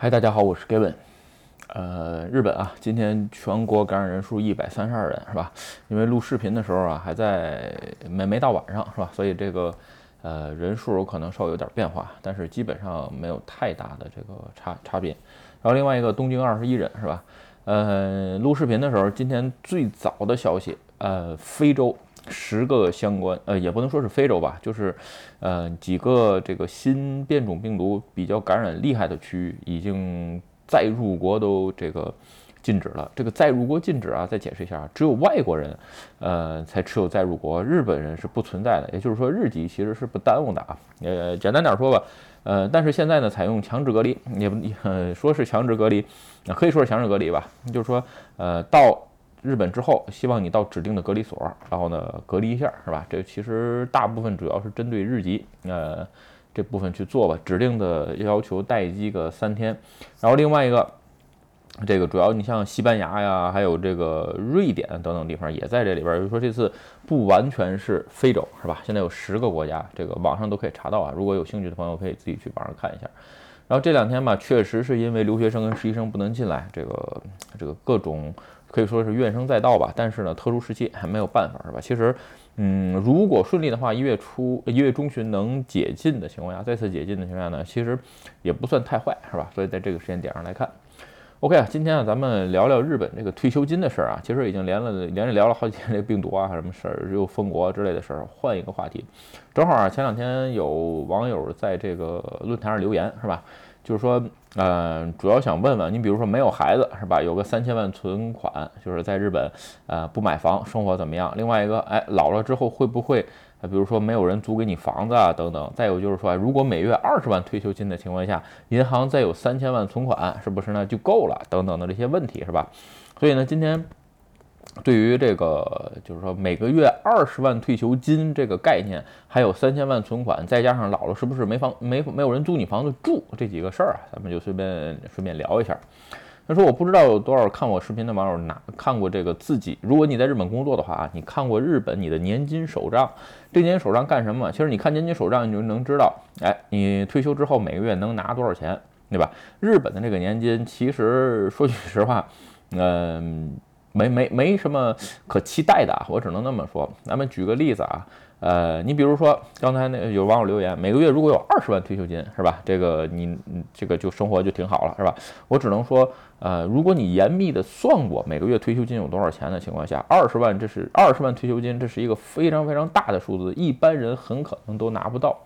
嗨，大家好，我是 Gavin。呃，日本啊，今天全国感染人数一百三十二人，是吧？因为录视频的时候啊，还在没没到晚上，是吧？所以这个呃人数可能稍微有点变化，但是基本上没有太大的这个差差别。然后另外一个东京二十一人，是吧？呃，录视频的时候，今天最早的消息，呃，非洲。十个相关，呃，也不能说是非洲吧，就是，呃，几个这个新变种病毒比较感染厉害的区域，已经再入国都这个禁止了。这个再入国禁止啊，再解释一下，只有外国人，呃，才持有再入国，日本人是不存在的。也就是说，日籍其实是不耽误的啊。呃，简单点说吧，呃，但是现在呢，采用强制隔离，也不说是强制隔离，那可以说是强制隔离吧。就是说，呃，到。日本之后，希望你到指定的隔离所，然后呢隔离一下，是吧？这其实大部分主要是针对日籍，呃，这部分去做吧。指定的要求待机个三天，然后另外一个，这个主要你像西班牙呀，还有这个瑞典等等地方也在这里边。就是说这次不完全是非洲，是吧？现在有十个国家，这个网上都可以查到啊。如果有兴趣的朋友，可以自己去网上看一下。然后这两天吧，确实是因为留学生跟实习生不能进来，这个这个各种。可以说是怨声载道吧，但是呢，特殊时期还没有办法，是吧？其实，嗯，如果顺利的话，一月初、一月中旬能解禁的情况下，再次解禁的情况下呢，其实也不算太坏，是吧？所以在这个时间点上来看，OK 啊，今天啊，咱们聊聊日本这个退休金的事儿啊，其实已经连了连着聊了好几天，这病毒啊，什么事儿又封国之类的事儿，换一个话题，正好啊，前两天有网友在这个论坛上留言，是吧？就是说，嗯，主要想问问你，比如说没有孩子是吧？有个三千万存款，就是在日本，呃，不买房，生活怎么样？另外一个，哎，老了之后会不会，比如说没有人租给你房子啊，等等。再有就是说，如果每月二十万退休金的情况下，银行再有三千万存款，是不是呢就够了？等等的这些问题是吧？所以呢，今天。对于这个，就是说每个月二十万退休金这个概念，还有三千万存款，再加上老了是不是没房没没有人租你房子住这几个事儿啊，咱们就随便顺便聊一下。他说我不知道有多少看我视频的网友拿看过这个自己，如果你在日本工作的话啊，你看过日本你的年金手账，这年金手账干什么？其实你看年金手账，你就能知道，哎，你退休之后每个月能拿多少钱，对吧？日本的这个年金，其实说句实话，嗯。没没没什么可期待的啊，我只能那么说。咱们举个例子啊，呃，你比如说刚才那有网友留言，每个月如果有二十万退休金，是吧？这个你这个就生活就挺好了，是吧？我只能说，呃，如果你严密的算过每个月退休金有多少钱的情况下，二十万这是二十万退休金，这是一个非常非常大的数字，一般人很可能都拿不到。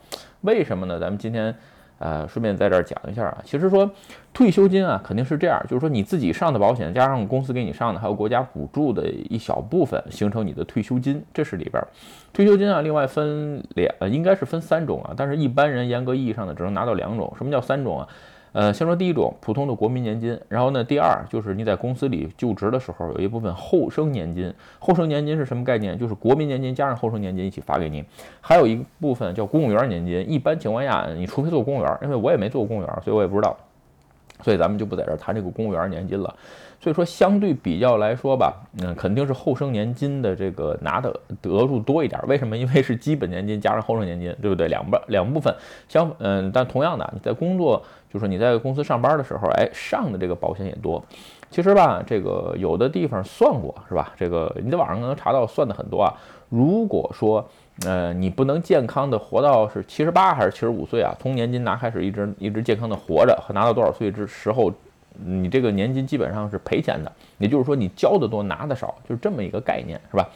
为什么呢？咱们今天。呃，顺便在这儿讲一下啊，其实说退休金啊，肯定是这样，就是说你自己上的保险，加上公司给你上的，还有国家补助的一小部分，形成你的退休金，这是里边儿退休金啊。另外分两，呃，应该是分三种啊，但是一般人严格意义上的只能拿到两种。什么叫三种啊？呃，先说第一种普通的国民年金，然后呢，第二就是你在公司里就职的时候有一部分后生年金。后生年金是什么概念？就是国民年金加上后生年金一起发给你。还有一部分叫公务员年金，一般情况下，你除非做公务员，因为我也没做过公务员，所以我也不知道。所以咱们就不在这儿谈这个公务员年金了。所以说，相对比较来说吧，嗯，肯定是后生年金的这个拿的得数多一点。为什么？因为是基本年金加上后生年金，对不对？两半两部分相，嗯，但同样的，你在工作，就是你在公司上班的时候，哎，上的这个保险也多。其实吧，这个有的地方算过，是吧？这个你在网上能查到算的很多啊。如果说，呃，你不能健康的活到是七十八还是七十五岁啊？从年金拿开始，一直一直健康的活着，和拿到多少岁之时候。你这个年金基本上是赔钱的，也就是说你交的多拿的少，就是这么一个概念，是吧？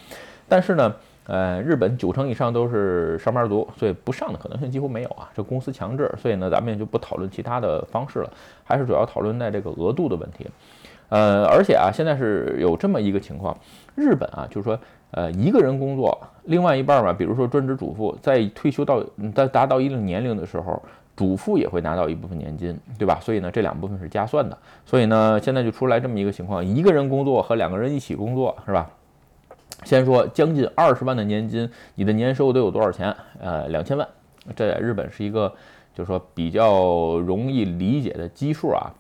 但是呢，呃，日本九成以上都是上班族，所以不上的可能性几乎没有啊。这公司强制，所以呢，咱们也就不讨论其他的方式了，还是主要讨论在这个额度的问题。呃，而且啊，现在是有这么一个情况，日本啊，就是说，呃，一个人工作，另外一半吧，比如说专职主妇，在退休到在达到一定年龄的时候。主妇也会拿到一部分年金，对吧？所以呢，这两部分是加算的。所以呢，现在就出来这么一个情况：一个人工作和两个人一起工作，是吧？先说将近二十万的年金，你的年收得有多少钱？呃，两千万。这在日本是一个，就是说比较容易理解的基数啊。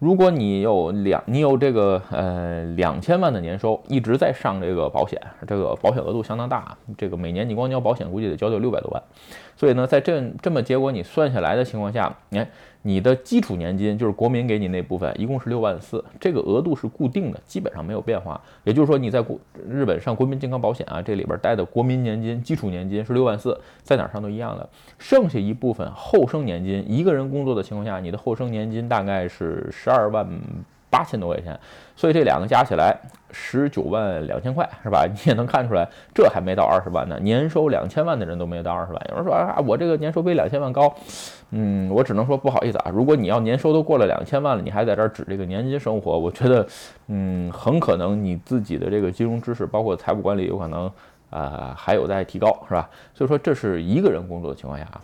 如果你有两，你有这个呃两千万的年收，一直在上这个保险，这个保险额度相当大，这个每年你光交保险估计得交掉六百多万。所以呢，在这这么结果你算下来的情况下，你哎，你的基础年金就是国民给你那部分，一共是六万四，这个额度是固定的，基本上没有变化。也就是说，你在国日本上国民健康保险啊，这里边带的国民年金、基础年金是六万四，在哪儿上都一样的。剩下一部分后生年金，一个人工作的情况下，你的后生年金大概是十二万。八千多块钱，所以这两个加起来十九万两千块，是吧？你也能看出来，这还没到二十万呢。年收两千万的人都没到二十万。有人说啊，我这个年收比两千万高，嗯，我只能说不好意思啊。如果你要年收都过了两千万了，你还在这儿指这个年金生活，我觉得，嗯，很可能你自己的这个金融知识，包括财务管理，有可能啊还有待提高，是吧？所以说这是一个人工作的情况下啊，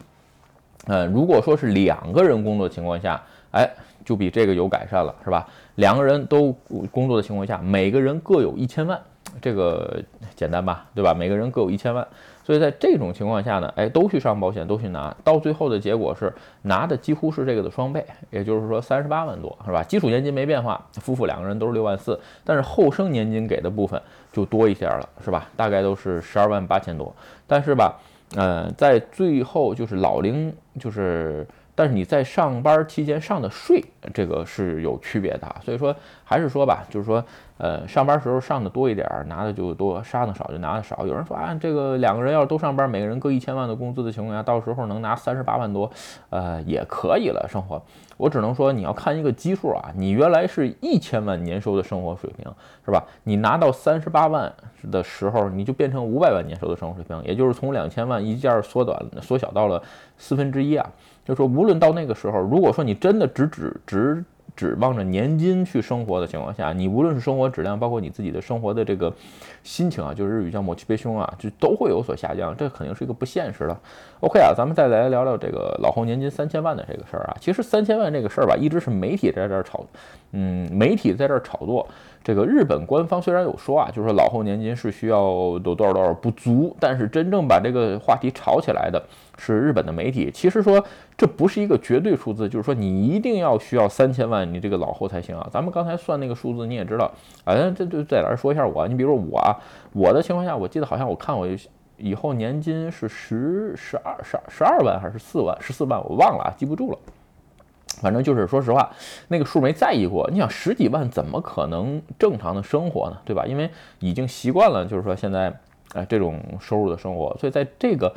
嗯，如果说是两个人工作的情况下，哎。就比这个有改善了，是吧？两个人都工作的情况下，每个人各有一千万，这个简单吧，对吧？每个人各有一千万，所以在这种情况下呢，哎，都去上保险，都去拿，到最后的结果是拿的几乎是这个的双倍，也就是说三十八万多，是吧？基础年金没变化，夫妇两个人都是六万四，但是后生年金给的部分就多一些了，是吧？大概都是十二万八千多，但是吧，呃，在最后就是老龄就是。但是你在上班期间上的税，这个是有区别的啊，所以说还是说吧，就是说，呃，上班时候上的多一点，拿的就多；上的少就拿的少。有人说啊，这个两个人要是都上班，每个人各一千万的工资的情况下，到时候能拿三十八万多，呃，也可以了生活。我只能说你要看一个基数啊，你原来是一千万年收的生活水平，是吧？你拿到三十八万的时候，你就变成五百万年收的生活水平，也就是从两千万一件缩短缩小到了四分之一啊。就说无论到那个时候，如果说你真的只指只指望着年金去生活的情况下，你无论是生活质量，包括你自己的生活的这个心情啊，就是日语叫莫气悲胸啊，就都会有所下降，这肯定是一个不现实的。OK 啊，咱们再来聊聊这个老后年金三千万的这个事儿啊。其实三千万这个事儿吧，一直是媒体在这儿炒，嗯，媒体在这儿炒作。这个日本官方虽然有说啊，就是说老后年金是需要有多少多少不足，但是真正把这个话题炒起来的是日本的媒体。其实说这不是一个绝对数字，就是说你一定要需要三千万，你这个老后才行啊。咱们刚才算那个数字，你也知道，哎，这就再来说一下我，你比如说我啊，我的情况下，我记得好像我看我以后年金是十十二十十二万还是四万十四万，我忘了啊，记不住了。反正就是说实话，那个数没在意过。你想十几万怎么可能正常的生活呢？对吧？因为已经习惯了，就是说现在，哎，这种收入的生活。所以在这个，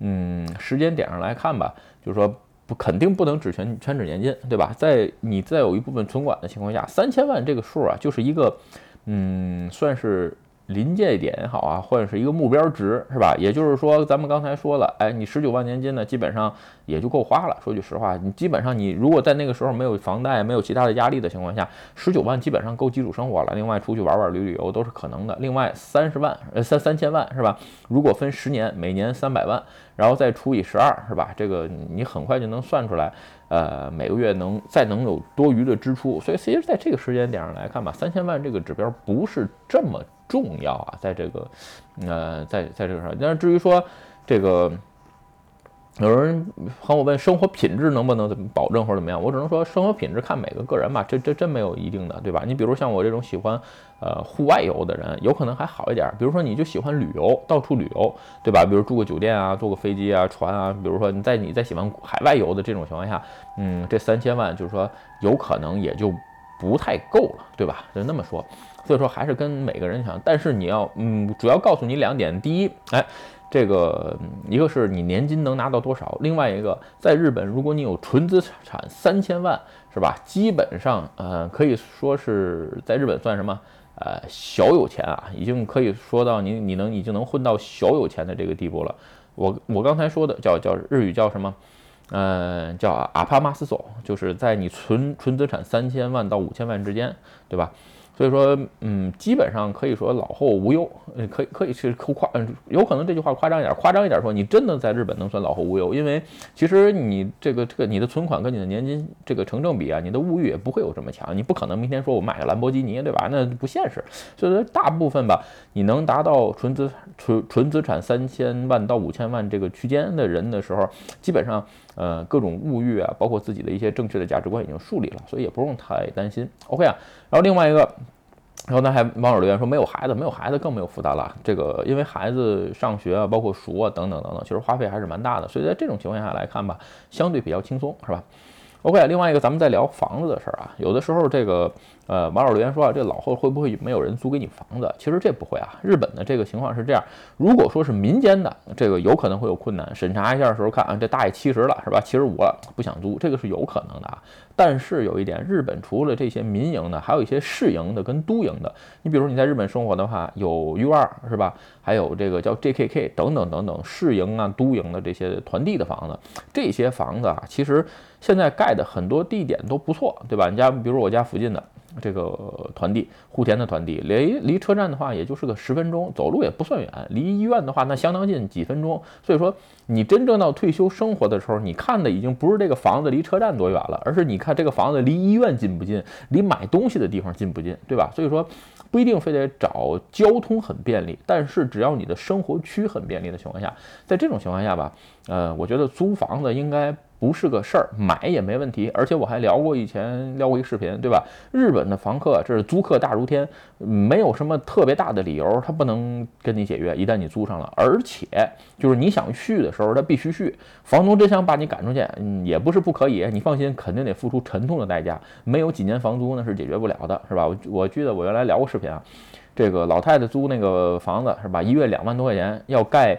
嗯，时间点上来看吧，就是说不肯定不能只全全指年金，对吧？在你再有一部分存款的情况下，三千万这个数啊，就是一个，嗯，算是。临界点也好啊，或者是一个目标值，是吧？也就是说，咱们刚才说了，哎，你十九万年金呢，基本上也就够花了。说句实话，你基本上你如果在那个时候没有房贷、没有其他的压力的情况下，十九万基本上够基础生活了。另外出去玩玩、旅旅游都是可能的。另外三十万，呃三三千万是吧？如果分十年，每年三百万，然后再除以十二，是吧？这个你很快就能算出来，呃，每个月能再能有多余的支出。所以其实在这个时间点上来看吧，三千万这个指标不是这么。重要啊，在这个，呃，在在这个上，但是至于说这个，有人和我问生活品质能不能怎么保证或者怎么样，我只能说生活品质看每个个人吧，这这真没有一定的，对吧？你比如像我这种喜欢呃户外游的人，有可能还好一点。比如说你就喜欢旅游，到处旅游，对吧？比如住个酒店啊，坐个飞机啊，船啊。比如说你在你在喜欢海外游的这种情况下，嗯，这三千万就是说有可能也就不太够了，对吧？就那么说。所以说还是跟每个人想，但是你要，嗯，主要告诉你两点：第一，哎，这个一个是你年金能拿到多少；另外一个，在日本，如果你有纯资产三千万，是吧？基本上，呃，可以说是在日本算什么？呃，小有钱啊，已经可以说到你你能已经能混到小有钱的这个地步了。我我刚才说的叫叫日语叫什么？嗯，叫阿帕马斯索，就是在你纯纯资产三千万到五千万之间，对吧？所以说，嗯，基本上可以说老后无忧，嗯，可以可以是夸，嗯，有可能这句话夸张一点，夸张一点说，你真的在日本能算老后无忧，因为其实你这个这个你的存款跟你的年金这个成正比啊，你的物欲也不会有这么强，你不可能明天说我买个兰博基尼，对吧？那不现实。所以说大部分吧，你能达到纯资纯纯资产三千万到五千万这个区间的人的时候，基本上，呃，各种物欲啊，包括自己的一些正确的价值观已经树立了，所以也不用太担心。OK 啊，然后另外一个。然后呢还网友留言说没有孩子，没有孩子更没有负担了。这个因为孩子上学啊，包括熟啊等等等等，其实花费还是蛮大的。所以在这种情况下来看吧，相对比较轻松，是吧？OK，另外一个咱们再聊房子的事儿啊，有的时候这个呃网友留言说啊，这老后会不会没有人租给你房子？其实这不会啊，日本的这个情况是这样，如果说是民间的，这个有可能会有困难，审查一下的时候看啊，这大爷七十了是吧？七十五了不想租，这个是有可能的啊。但是有一点，日本除了这些民营的，还有一些市营的跟都营的。你比如你在日本生活的话，有 U 二是吧？还有这个叫 JKK 等等等等市营啊、都营的这些团地的房子，这些房子啊，其实现在盖的很多地点都不错，对吧？你家比如我家附近的。这个团地，户田的团地，离离车站的话，也就是个十分钟，走路也不算远；离医院的话，那相当近，几分钟。所以说，你真正到退休生活的时候，你看的已经不是这个房子离车站多远了，而是你看这个房子离医院近不近，离买东西的地方近不近，对吧？所以说，不一定非得找交通很便利，但是只要你的生活区很便利的情况下，在这种情况下吧，呃，我觉得租房子应该。不是个事儿，买也没问题。而且我还聊过以前聊过一视频，对吧？日本的房客这是租客大如天，没有什么特别大的理由，他不能跟你解约。一旦你租上了，而且就是你想续的时候，他必须续。房东真想把你赶出去，嗯，也不是不可以。你放心，肯定得付出沉痛的代价。没有几年房租那是解决不了的，是吧？我我记得我原来聊过视频啊，这个老太太租那个房子是吧？一月两万多块钱要盖。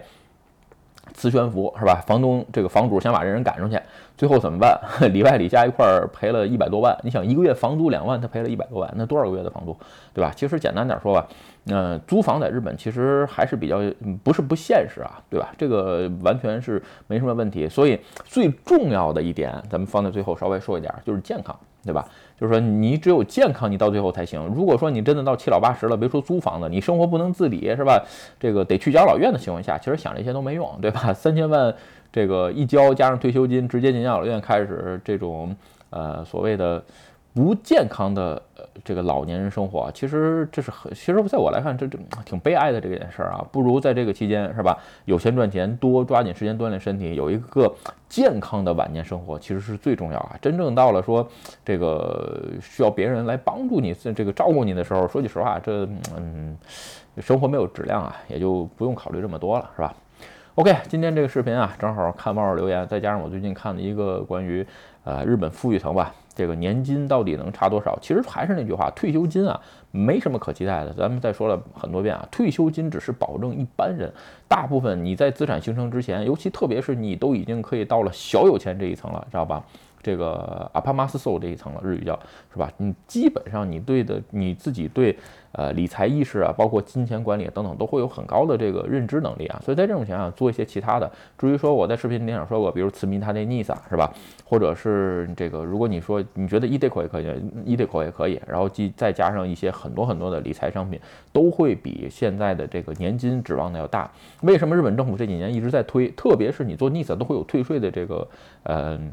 磁悬浮是吧？房东这个房主想把这人赶出去，最后怎么办？里外里加一块儿赔了一百多万。你想一个月房租两万，他赔了一百多万，那多少个月的房租，对吧？其实简单点说吧，嗯，租房在日本其实还是比较不是不现实啊，对吧？这个完全是没什么问题。所以最重要的一点，咱们放在最后稍微说一点，就是健康。对吧？就是说，你只有健康，你到最后才行。如果说你真的到七老八十了，别说租房子，你生活不能自理，是吧？这个得去养老院的情况下，其实想这些都没用，对吧？三千万这个一交，加上退休金，直接进养老院，开始这种呃所谓的。不健康的呃这个老年人生活，其实这是很，其实在我来看，这这挺悲哀的这件事儿啊。不如在这个期间是吧，有钱赚钱，多抓紧时间锻炼身体，有一个健康的晚年生活，其实是最重要啊。真正到了说这个需要别人来帮助你，这个照顾你的时候，说句实话，这嗯，生活没有质量啊，也就不用考虑这么多了，是吧？OK，今天这个视频啊，正好看网友留言，再加上我最近看的一个关于呃日本富裕层吧。这个年金到底能差多少？其实还是那句话，退休金啊，没什么可期待的。咱们再说了很多遍啊，退休金只是保证一般人，大部分你在资产形成之前，尤其特别是你都已经可以到了小有钱这一层了，知道吧？这个阿帕马斯 so 这一层了，日语叫是吧？你基本上你对的你自己对呃理财意识啊，包括金钱管理等等，都会有很高的这个认知能力啊。所以在这种情况下做一些其他的，至于说我在视频里上说过，比如慈民他那 NISA 是吧？或者是这个，如果你说你觉得 eDeco 也可以，eDeco 也可以，然后即再加上一些很多很多的理财商品，都会比现在的这个年金指望的要大。为什么日本政府这几年一直在推？特别是你做 NISA 都会有退税的这个嗯。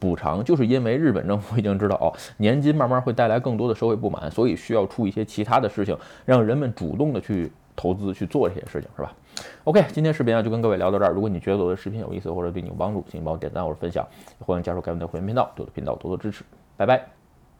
补偿就是因为日本政府已经知道哦，年金慢慢会带来更多的社会不满，所以需要出一些其他的事情，让人们主动的去投资去做这些事情，是吧？OK，今天视频啊就跟各位聊到这儿。如果你觉得我的视频有意思或者对你有帮助，请帮我点赞或者分享，欢迎加入改文的会员频道，对我的频道多多支持。拜拜。